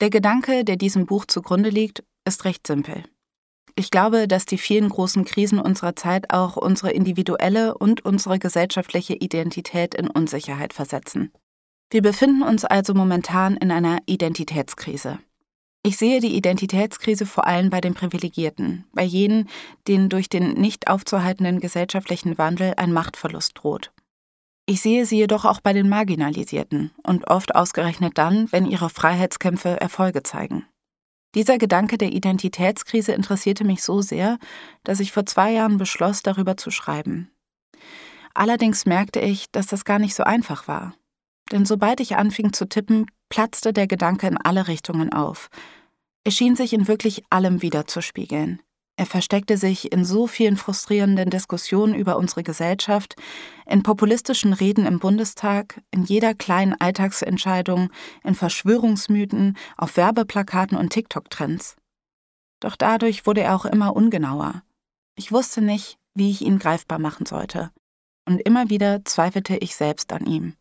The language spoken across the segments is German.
Der Gedanke, der diesem Buch zugrunde liegt, ist recht simpel. Ich glaube, dass die vielen großen Krisen unserer Zeit auch unsere individuelle und unsere gesellschaftliche Identität in Unsicherheit versetzen. Wir befinden uns also momentan in einer Identitätskrise. Ich sehe die Identitätskrise vor allem bei den Privilegierten, bei jenen, denen durch den nicht aufzuhaltenden gesellschaftlichen Wandel ein Machtverlust droht. Ich sehe sie jedoch auch bei den Marginalisierten und oft ausgerechnet dann, wenn ihre Freiheitskämpfe Erfolge zeigen. Dieser Gedanke der Identitätskrise interessierte mich so sehr, dass ich vor zwei Jahren beschloss, darüber zu schreiben. Allerdings merkte ich, dass das gar nicht so einfach war. Denn sobald ich anfing zu tippen, platzte der Gedanke in alle Richtungen auf. Er schien sich in wirklich allem wiederzuspiegeln. Er versteckte sich in so vielen frustrierenden Diskussionen über unsere Gesellschaft, in populistischen Reden im Bundestag, in jeder kleinen Alltagsentscheidung, in Verschwörungsmythen, auf Werbeplakaten und TikTok-Trends. Doch dadurch wurde er auch immer ungenauer. Ich wusste nicht, wie ich ihn greifbar machen sollte. Und immer wieder zweifelte ich selbst an ihm.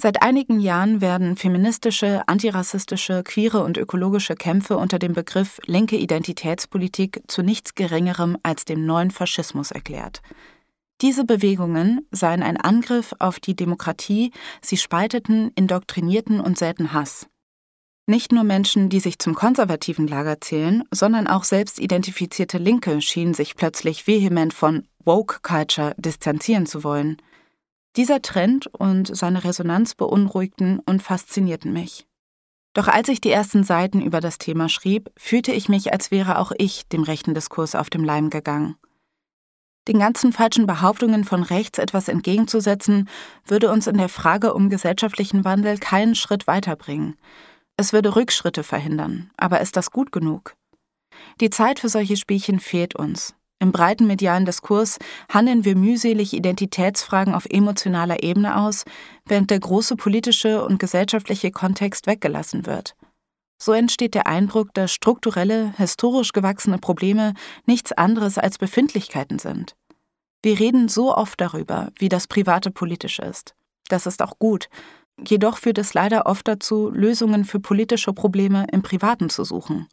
Seit einigen Jahren werden feministische, antirassistische, queere und ökologische Kämpfe unter dem Begriff linke Identitätspolitik zu nichts Geringerem als dem neuen Faschismus erklärt. Diese Bewegungen seien ein Angriff auf die Demokratie, sie spalteten, indoktrinierten und säten Hass. Nicht nur Menschen, die sich zum konservativen Lager zählen, sondern auch selbst identifizierte Linke schienen sich plötzlich vehement von Woke Culture distanzieren zu wollen. Dieser Trend und seine Resonanz beunruhigten und faszinierten mich. Doch als ich die ersten Seiten über das Thema schrieb, fühlte ich mich, als wäre auch ich dem rechten Diskurs auf dem Leim gegangen. Den ganzen falschen Behauptungen von rechts etwas entgegenzusetzen, würde uns in der Frage um gesellschaftlichen Wandel keinen Schritt weiterbringen. Es würde Rückschritte verhindern, aber ist das gut genug? Die Zeit für solche Spielchen fehlt uns. Im breiten medialen Diskurs handeln wir mühselig Identitätsfragen auf emotionaler Ebene aus, während der große politische und gesellschaftliche Kontext weggelassen wird. So entsteht der Eindruck, dass strukturelle, historisch gewachsene Probleme nichts anderes als Befindlichkeiten sind. Wir reden so oft darüber, wie das Private politisch ist. Das ist auch gut. Jedoch führt es leider oft dazu, Lösungen für politische Probleme im Privaten zu suchen.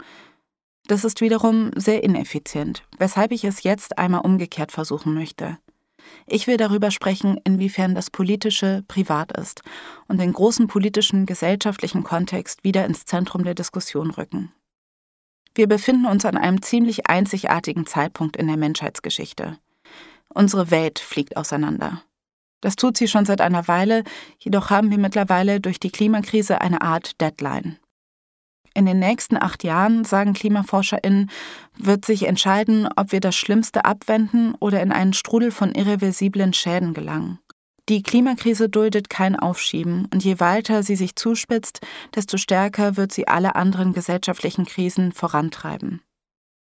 Das ist wiederum sehr ineffizient, weshalb ich es jetzt einmal umgekehrt versuchen möchte. Ich will darüber sprechen, inwiefern das Politische privat ist und den großen politischen, gesellschaftlichen Kontext wieder ins Zentrum der Diskussion rücken. Wir befinden uns an einem ziemlich einzigartigen Zeitpunkt in der Menschheitsgeschichte. Unsere Welt fliegt auseinander. Das tut sie schon seit einer Weile, jedoch haben wir mittlerweile durch die Klimakrise eine Art Deadline. In den nächsten acht Jahren, sagen KlimaforscherInnen, wird sich entscheiden, ob wir das Schlimmste abwenden oder in einen Strudel von irreversiblen Schäden gelangen. Die Klimakrise duldet kein Aufschieben, und je weiter sie sich zuspitzt, desto stärker wird sie alle anderen gesellschaftlichen Krisen vorantreiben.